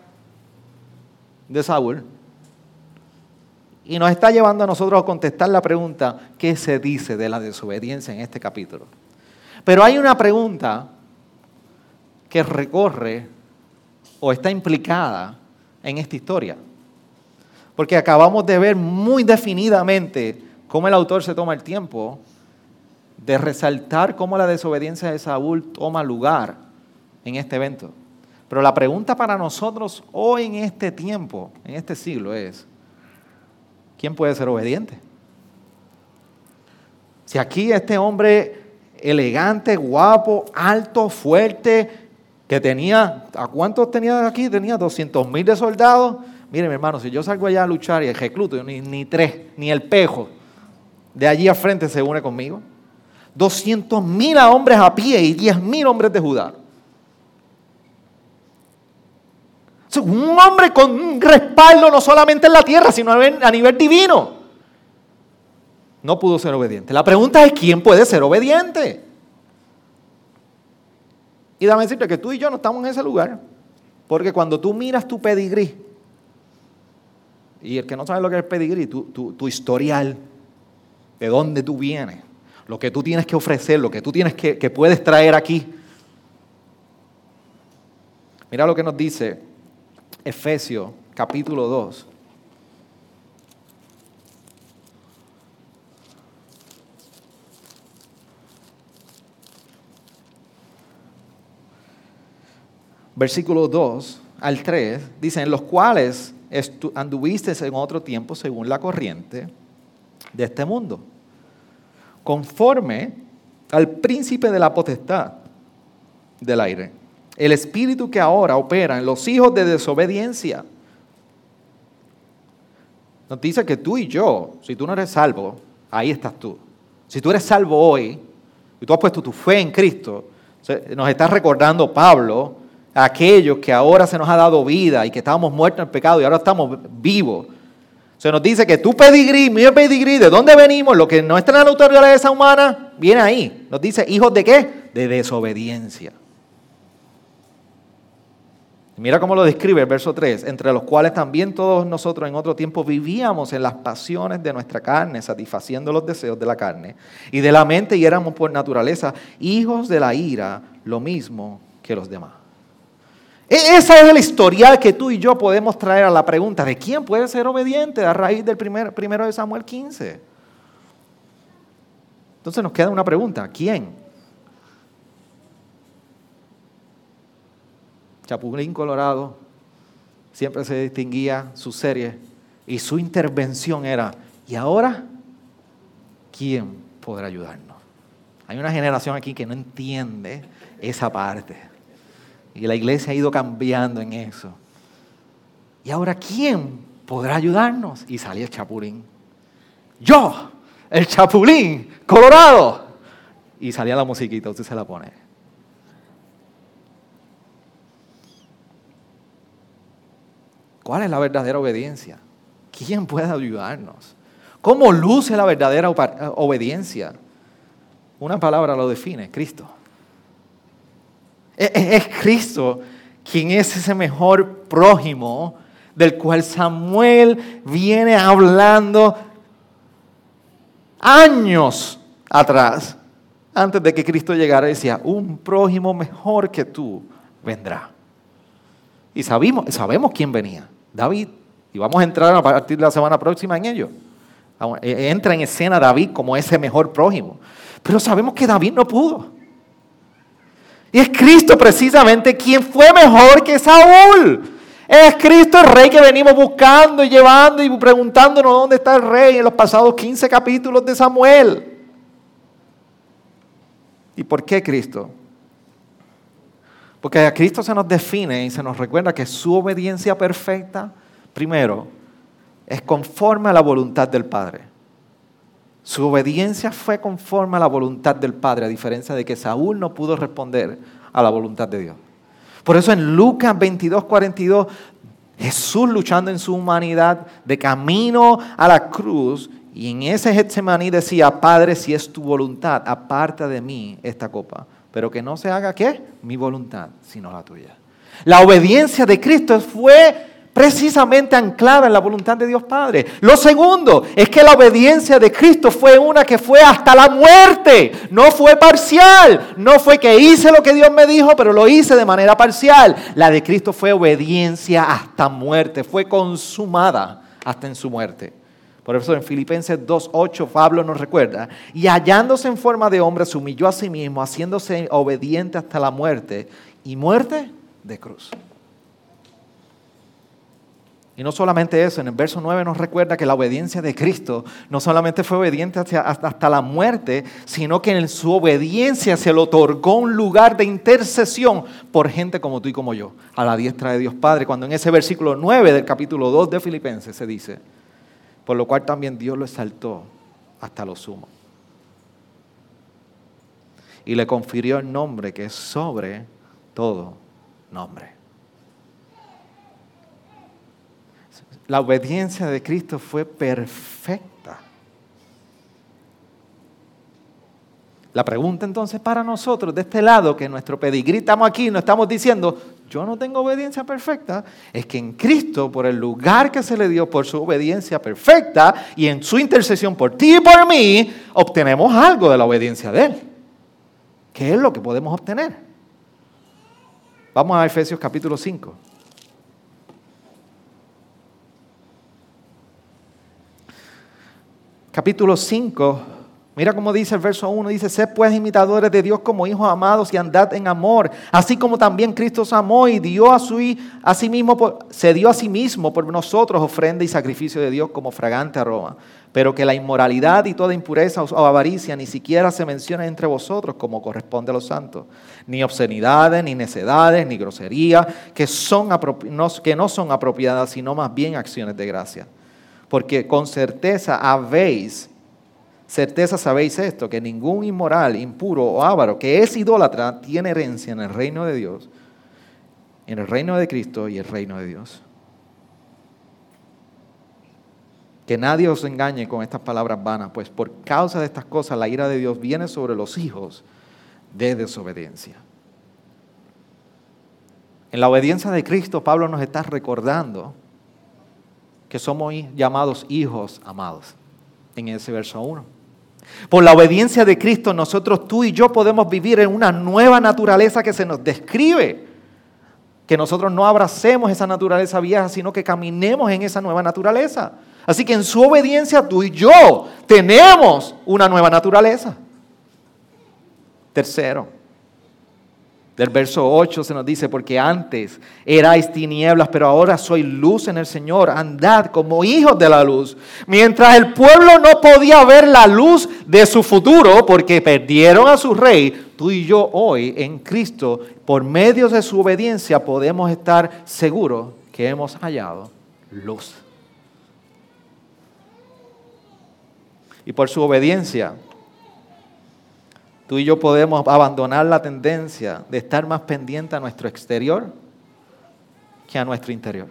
de Saúl y nos está llevando a nosotros a contestar la pregunta, ¿qué se dice de la desobediencia en este capítulo? Pero hay una pregunta que recorre o está implicada en esta historia. Porque acabamos de ver muy definidamente cómo el autor se toma el tiempo de resaltar cómo la desobediencia de Saúl toma lugar en este evento. Pero la pregunta para nosotros hoy en este tiempo, en este siglo, es, ¿quién puede ser obediente? Si aquí este hombre elegante, guapo, alto, fuerte, que tenía, ¿a cuántos tenía aquí? Tenía 200 mil de soldados. Mire, mi hermano, si yo salgo allá a luchar y el recluto, ni, ni tres, ni el pejo de allí a frente se une conmigo. 200 mil hombres a pie y 10 mil hombres de Judá. Un hombre con un respaldo no solamente en la tierra, sino a nivel divino. No pudo ser obediente. La pregunta es, ¿quién puede ser obediente? Y dame decirte que tú y yo no estamos en ese lugar. Porque cuando tú miras tu pedigrí, y el que no sabe lo que es pedigrí, tu, tu historial, de dónde tú vienes, lo que tú tienes que ofrecer, lo que tú tienes que, que puedes traer aquí. Mira lo que nos dice Efesios capítulo 2. Versículo 2 al 3 dice, en los cuales anduviste en otro tiempo según la corriente de este mundo conforme al príncipe de la potestad del aire, el espíritu que ahora opera en los hijos de desobediencia. Nos dice que tú y yo, si tú no eres salvo, ahí estás tú. Si tú eres salvo hoy y tú has puesto tu fe en Cristo, nos está recordando Pablo a aquellos que ahora se nos ha dado vida y que estábamos muertos en el pecado y ahora estamos vivos se nos dice que tu pedigrí, mi pedigrí, ¿de dónde venimos? Lo que no está en la naturaleza humana, viene ahí. Nos dice, ¿hijos de qué? De desobediencia. Mira cómo lo describe el verso 3, entre los cuales también todos nosotros en otro tiempo vivíamos en las pasiones de nuestra carne, satisfaciendo los deseos de la carne y de la mente y éramos por naturaleza hijos de la ira, lo mismo que los demás. E-, esa es el historial que tú y yo podemos traer a la pregunta de quién puede ser obediente a raíz del primer, primero de Samuel 15. Entonces nos queda una pregunta, ¿quién? Chapulín Colorado siempre se distinguía su serie y su intervención era, ¿y ahora quién podrá ayudarnos? Hay una generación aquí que no entiende esa parte. Y la iglesia ha ido cambiando en eso. Y ahora, ¿quién podrá ayudarnos? Y sale el chapulín. Yo, el chapulín, colorado. Y salía la musiquita, usted se la pone. ¿Cuál es la verdadera obediencia? ¿Quién puede ayudarnos? ¿Cómo luce la verdadera obediencia? Una palabra lo define, Cristo. Es, Cristo quien es ese mejor prójimo del cual Samuel viene hablando años atrás, antes de que Cristo llegara, decía, un prójimo mejor que tú vendrá. Y sabemos, sabemos quién venía, David. Y vamos a entrar a partir de la semana próxima en ello. E, entra en escena David como ese mejor prójimo. Pero sabemos que David no pudo. Y es Cristo precisamente quien fue mejor que Saúl. Es Cristo el rey que venimos buscando y llevando y preguntándonos dónde está el rey en los pasados 15 capítulos de Samuel. ¿Y por qué Cristo? Porque a Cristo se nos define y se nos recuerda que su obediencia perfecta, primero, es conforme a la voluntad del Padre. Su obediencia fue conforme a la voluntad del Padre, a diferencia de que Saúl no pudo responder a la voluntad de Dios. Por eso en Lucas 22, 42, Jesús luchando en su humanidad de camino a la cruz y en ese Getsemaní decía, Padre, si es tu voluntad, aparta de mí esta copa, pero que no se haga qué? Mi voluntad, sino la tuya. La obediencia de Cristo fue precisamente anclada en la voluntad de Dios Padre. Lo segundo es que la obediencia de Cristo fue una que fue hasta la muerte, no fue parcial, no fue que hice lo que Dios me dijo, pero lo hice de manera parcial. La de Cristo fue obediencia hasta muerte, fue consumada hasta en su muerte. Por eso en Filipenses 2.8 Pablo nos recuerda, y hallándose en forma de hombre, se humilló a sí mismo, haciéndose obediente hasta la muerte, y muerte de cruz. Y no solamente eso, en el verso 9 nos recuerda que la obediencia de Cristo no solamente fue obediente hasta, la muerte, sino que en su obediencia se le otorgó un lugar de intercesión por gente como tú y como yo, a la diestra de Dios Padre, cuando en ese versículo 9 del capítulo 2 de Filipenses se dice, por lo cual también Dios lo exaltó hasta lo sumo. Y le confirió el nombre que es sobre todo nombre. La obediencia de Cristo fue perfecta. La pregunta entonces para nosotros de este lado, que nuestro pedigrí estamos aquí, no estamos diciendo, yo no tengo obediencia perfecta, es que en Cristo, por el lugar que se le dio, por su obediencia perfecta y en su intercesión por ti y por mí, obtenemos algo de la obediencia de Él. ¿Qué es lo que podemos obtener? Vamos a Efesios capítulo 5. Capítulo 5, mira cómo dice el verso 1, dice, sed pues imitadores de Dios como hijos amados y andad en amor, así como también Cristo os amó y dio a, su, a sí mismo, se dio a sí mismo por nosotros ofrenda y sacrificio de Dios como fragante aroma. Pero que la inmoralidad y toda impureza o avaricia ni siquiera se menciona entre vosotros como corresponde a los santos. Ni obscenidades, ni necedades, ni groserías, que, son que no son apropiadas, sino más bien acciones de gracia porque con certeza habéis, certeza sabéis esto, que ningún inmoral, impuro o avaro que es idólatra tiene herencia en el reino de Dios, en el reino de Cristo y el reino de Dios. Que nadie os engañe con estas palabras vanas, pues por causa de estas cosas la ira de Dios viene sobre los hijos de desobediencia. En la obediencia de Cristo, Pablo nos está recordando que somos llamados hijos amados, en ese verso 1. Por la obediencia de Cristo, nosotros, tú y yo, podemos vivir en una nueva naturaleza que se nos describe. Que nosotros no abracemos esa naturaleza vieja, sino que caminemos en esa nueva naturaleza. Así que en su obediencia, tú y yo tenemos una nueva naturaleza. Tercero, Del verso 8 se nos dice, porque antes erais tinieblas, pero ahora soy luz en el Señor. Andad como hijos de la luz. Mientras el pueblo no podía ver la luz de su futuro porque perdieron a su rey, tú y yo hoy en Cristo, por medio de su obediencia, podemos estar seguros que hemos hallado luz. Y por su obediencia, tú y yo podemos abandonar la tendencia de estar más pendiente a nuestro exterior que a nuestro interior.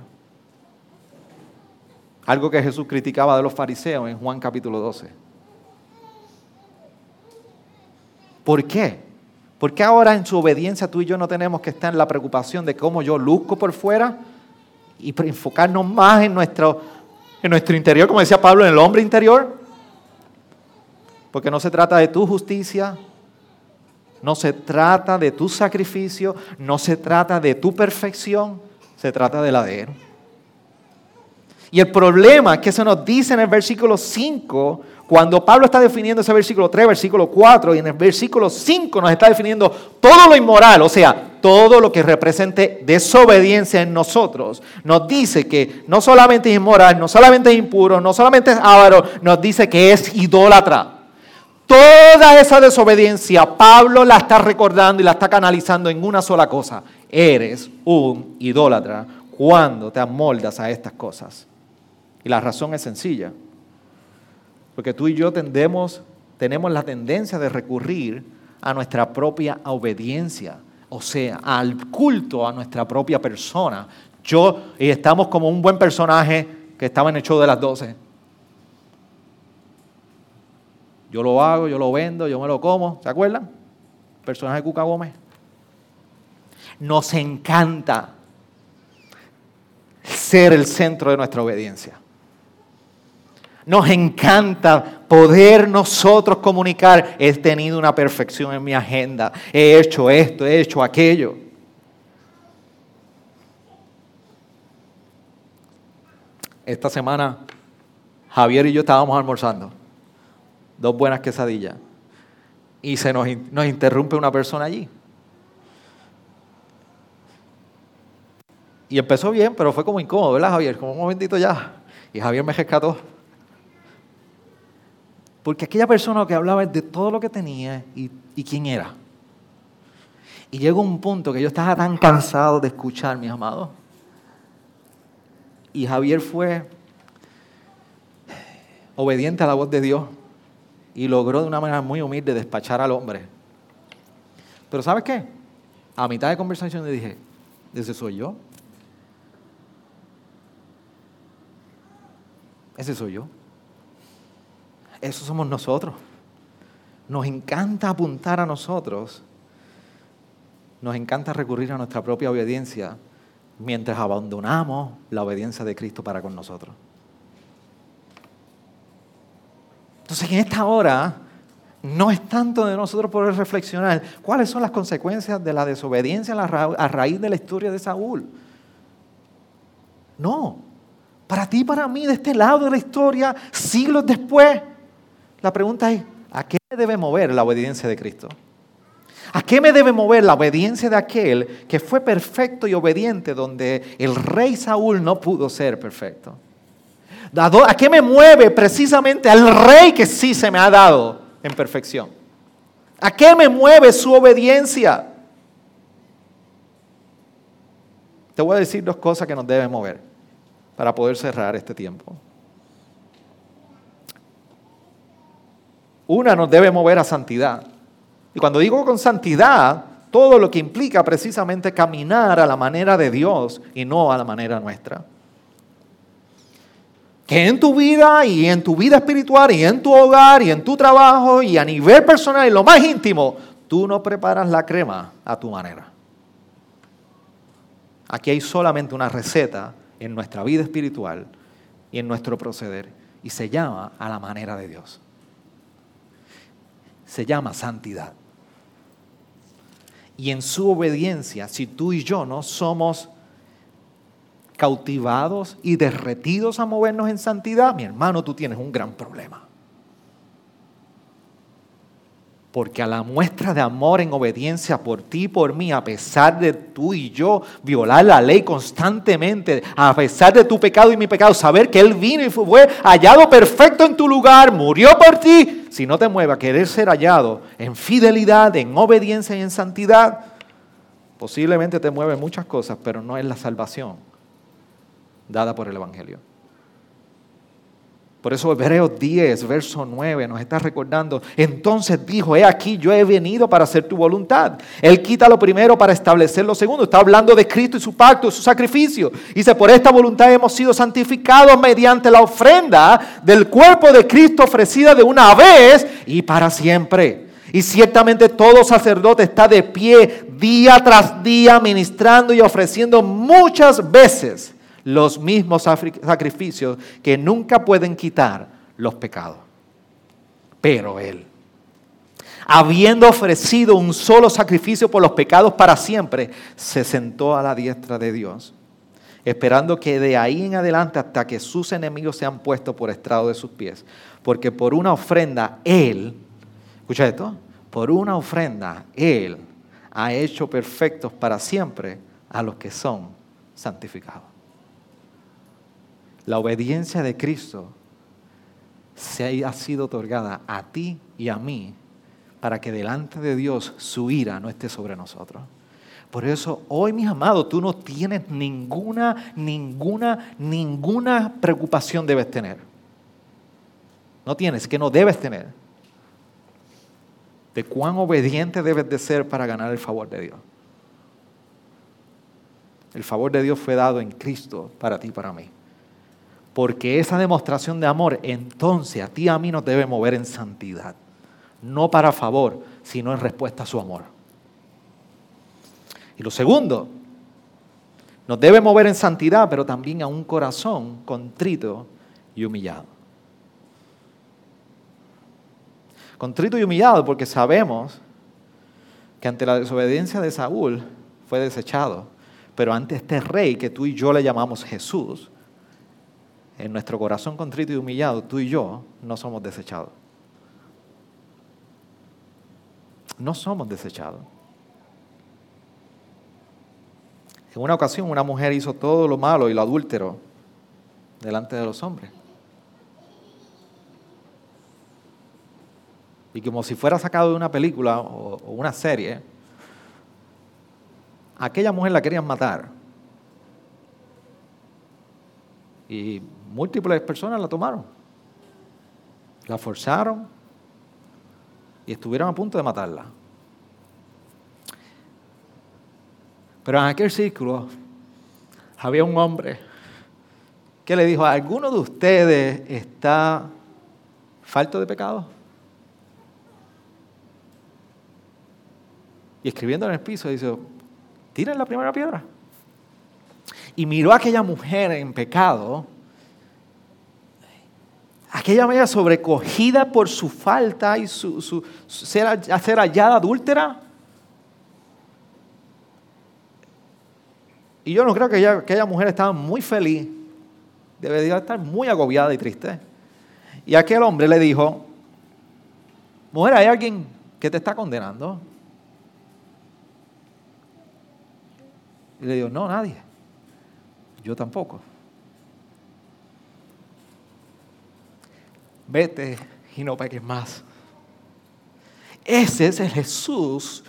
Algo que Jesús criticaba de los fariseos en Juan capítulo 12. ¿Por qué? ¿Por qué ahora en su obediencia tú y yo no tenemos que estar en la preocupación de cómo yo luzco por fuera y enfocarnos más en nuestro, en nuestro interior, como decía Pablo, en el hombre interior? Porque no se trata de tu justicia, no se trata de tu sacrificio, no se trata de tu perfección, se trata de la de Él. Y el problema es que se nos dice en el versículo 5, cuando Pablo está definiendo ese versículo 3, versículo 4, y en el versículo 5 nos está definiendo todo lo inmoral, o sea, todo lo que represente desobediencia en nosotros, nos dice que no solamente es inmoral, no solamente es impuro, no solamente es avaro, nos dice que es idólatra. Toda esa desobediencia, Pablo la está recordando y la está canalizando en una sola cosa. Eres un idólatra cuando te amoldas a estas cosas. Y la razón es sencilla. Porque tú y yo tendemos, tenemos la tendencia de recurrir a nuestra propia obediencia, o sea, al culto a nuestra propia persona. Yo, y estamos como un buen personaje que estaba en el show de las 12 yo lo hago, yo lo vendo, yo me lo como. ¿Se acuerdan? Personaje de Cuca Gómez. Nos encanta ser el centro de nuestra obediencia. Nos encanta poder nosotros comunicar, he tenido una perfección en mi agenda, he hecho esto, he hecho aquello. Esta semana Javier y yo estábamos almorzando dos buenas quesadillas. Y se nos, nos interrumpe una persona allí. Y empezó bien, pero fue como incómodo, ¿verdad, Javier? Como un momentito ya. Y Javier me rescató. Porque aquella persona que hablaba de todo lo que tenía y, y quién era. Y llegó un punto que yo estaba tan cansado de escuchar, mis amados. Y Javier fue obediente a la voz de Dios y logró de una manera muy humilde despachar al hombre. Pero ¿sabes qué? A mitad de conversación le dije, ese soy yo. Ese soy yo. Eso somos nosotros. Nos encanta apuntar a nosotros. Nos encanta recurrir a nuestra propia obediencia mientras abandonamos la obediencia de Cristo para con nosotros. Entonces, en esta hora no es tanto de nosotros poder reflexionar cuáles son las consecuencias de la desobediencia a raíz de la historia de Saúl. No, para ti para mí, de este lado de la historia, siglos después, la pregunta es, ¿a qué me debe mover la obediencia de Cristo? ¿A qué me debe mover la obediencia de aquel que fue perfecto y obediente donde el rey Saúl no pudo ser perfecto? ¿A qué me mueve precisamente al rey que sí se me ha dado en perfección? ¿A qué me mueve su obediencia? Te voy a decir dos cosas que nos deben mover para poder cerrar este tiempo. Una nos debe mover a santidad. Y cuando digo con santidad, todo lo que implica precisamente caminar a la manera de Dios y no a la manera nuestra que en tu vida y en tu vida espiritual y en tu hogar y en tu trabajo y a nivel personal y lo más íntimo, tú no preparas la crema a tu manera. Aquí hay solamente una receta en nuestra vida espiritual y en nuestro proceder y se llama a la manera de Dios. Se llama santidad. Y en su obediencia, si tú y yo no somos cautivados y derretidos a movernos en santidad, mi hermano, tú tienes un gran problema. Porque a la muestra de amor en obediencia por ti y por mí, a pesar de tú y yo violar la ley constantemente, a pesar de tu pecado y mi pecado, saber que Él vino y fue hallado perfecto en tu lugar, murió por ti, si no te mueve a querer ser hallado en fidelidad, en obediencia y en santidad, posiblemente te mueve muchas cosas, pero no es la salvación dada por el Evangelio. Por eso Hebreos 10, verso 9 nos está recordando, entonces dijo, he aquí, yo he venido para hacer tu voluntad. Él quita lo primero para establecer lo segundo. Está hablando de Cristo y su pacto, su sacrificio. Dice, por esta voluntad hemos sido santificados mediante la ofrenda del cuerpo de Cristo ofrecida de una vez y para siempre. Y ciertamente todo sacerdote está de pie día tras día ministrando y ofreciendo muchas veces los mismos sacrificios que nunca pueden quitar los pecados. Pero Él, habiendo ofrecido un solo sacrificio por los pecados para siempre, se sentó a la diestra de Dios, esperando que de ahí en adelante hasta que sus enemigos sean puestos por estrado de sus pies. Porque por una ofrenda Él, escucha esto, por una ofrenda Él ha hecho perfectos para siempre a los que son santificados. La obediencia de Cristo se ha sido otorgada a ti y a mí para que delante de Dios su ira no esté sobre nosotros. Por eso hoy, mis amados, tú no tienes ninguna, ninguna, ninguna preocupación debes tener. No tienes, que no debes tener. De cuán obediente debes de ser para ganar el favor de Dios. El favor de Dios fue dado en Cristo para ti y para mí. Porque esa demostración de amor entonces a ti y a mí nos debe mover en santidad. No para favor, sino en respuesta a su amor. Y lo segundo, nos debe mover en santidad, pero también a un corazón contrito y humillado. Contrito y humillado porque sabemos que ante la desobediencia de Saúl fue desechado, pero ante este rey que tú y yo le llamamos Jesús, en nuestro corazón contrito y humillado, tú y yo no somos desechados. No somos desechados. En una ocasión una mujer hizo todo lo malo y lo adúltero delante de los hombres. Y como si fuera sacado de una película o, una serie, aquella mujer la querían matar. Y múltiples personas la tomaron. La forzaron y estuvieron a punto de matarla. Pero en aquel círculo había un hombre que le dijo, ¿alguno de ustedes está falto de pecado? Y escribiendo en el piso dice, tiren la primera piedra. Y miró a aquella mujer en pecado aquella mujer sobrecogida por su falta y su, ser, hallada adúltera. Y yo no creo que aquella mujer estaba muy feliz, debería estar muy agobiada y triste. Y aquel hombre le dijo, mujer, ¿hay alguien que te está condenando? Y le dijo, no, nadie. Yo tampoco. vete y no peques más. Ese es el Jesús,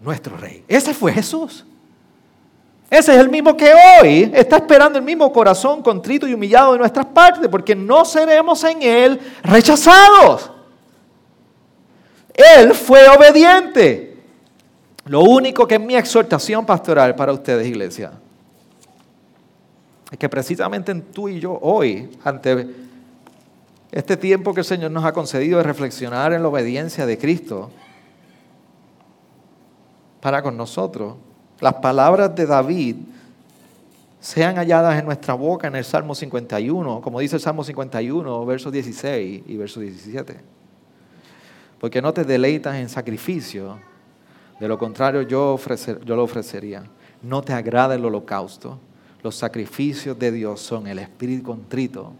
nuestro Rey. Ese fue Jesús. Ese es el mismo que hoy está esperando el mismo corazón contrito y humillado de nuestras partes, porque no seremos en Él rechazados. Él fue obediente. Lo único que es mi exhortación pastoral para ustedes, iglesia, es que precisamente en tú y yo hoy, ante este tiempo que el Señor nos ha concedido de reflexionar en la obediencia de Cristo para con nosotros, las palabras de David sean halladas en nuestra boca en el Salmo 51, como dice el Salmo 51, versos 16 y verso 17. Porque no te deleitas en sacrificio, de lo contrario yo, yo lo ofrecería. No te agrada el holocausto. Los sacrificios de Dios son el espíritu contrito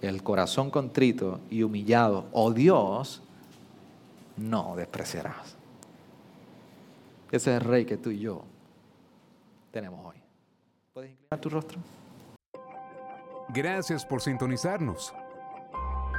el corazón contrito y humillado, o Dios no despreciarás. Ese es el rey que tú y yo tenemos hoy. ¿Puedes inclinar tu rostro? Gracias por sintonizarnos.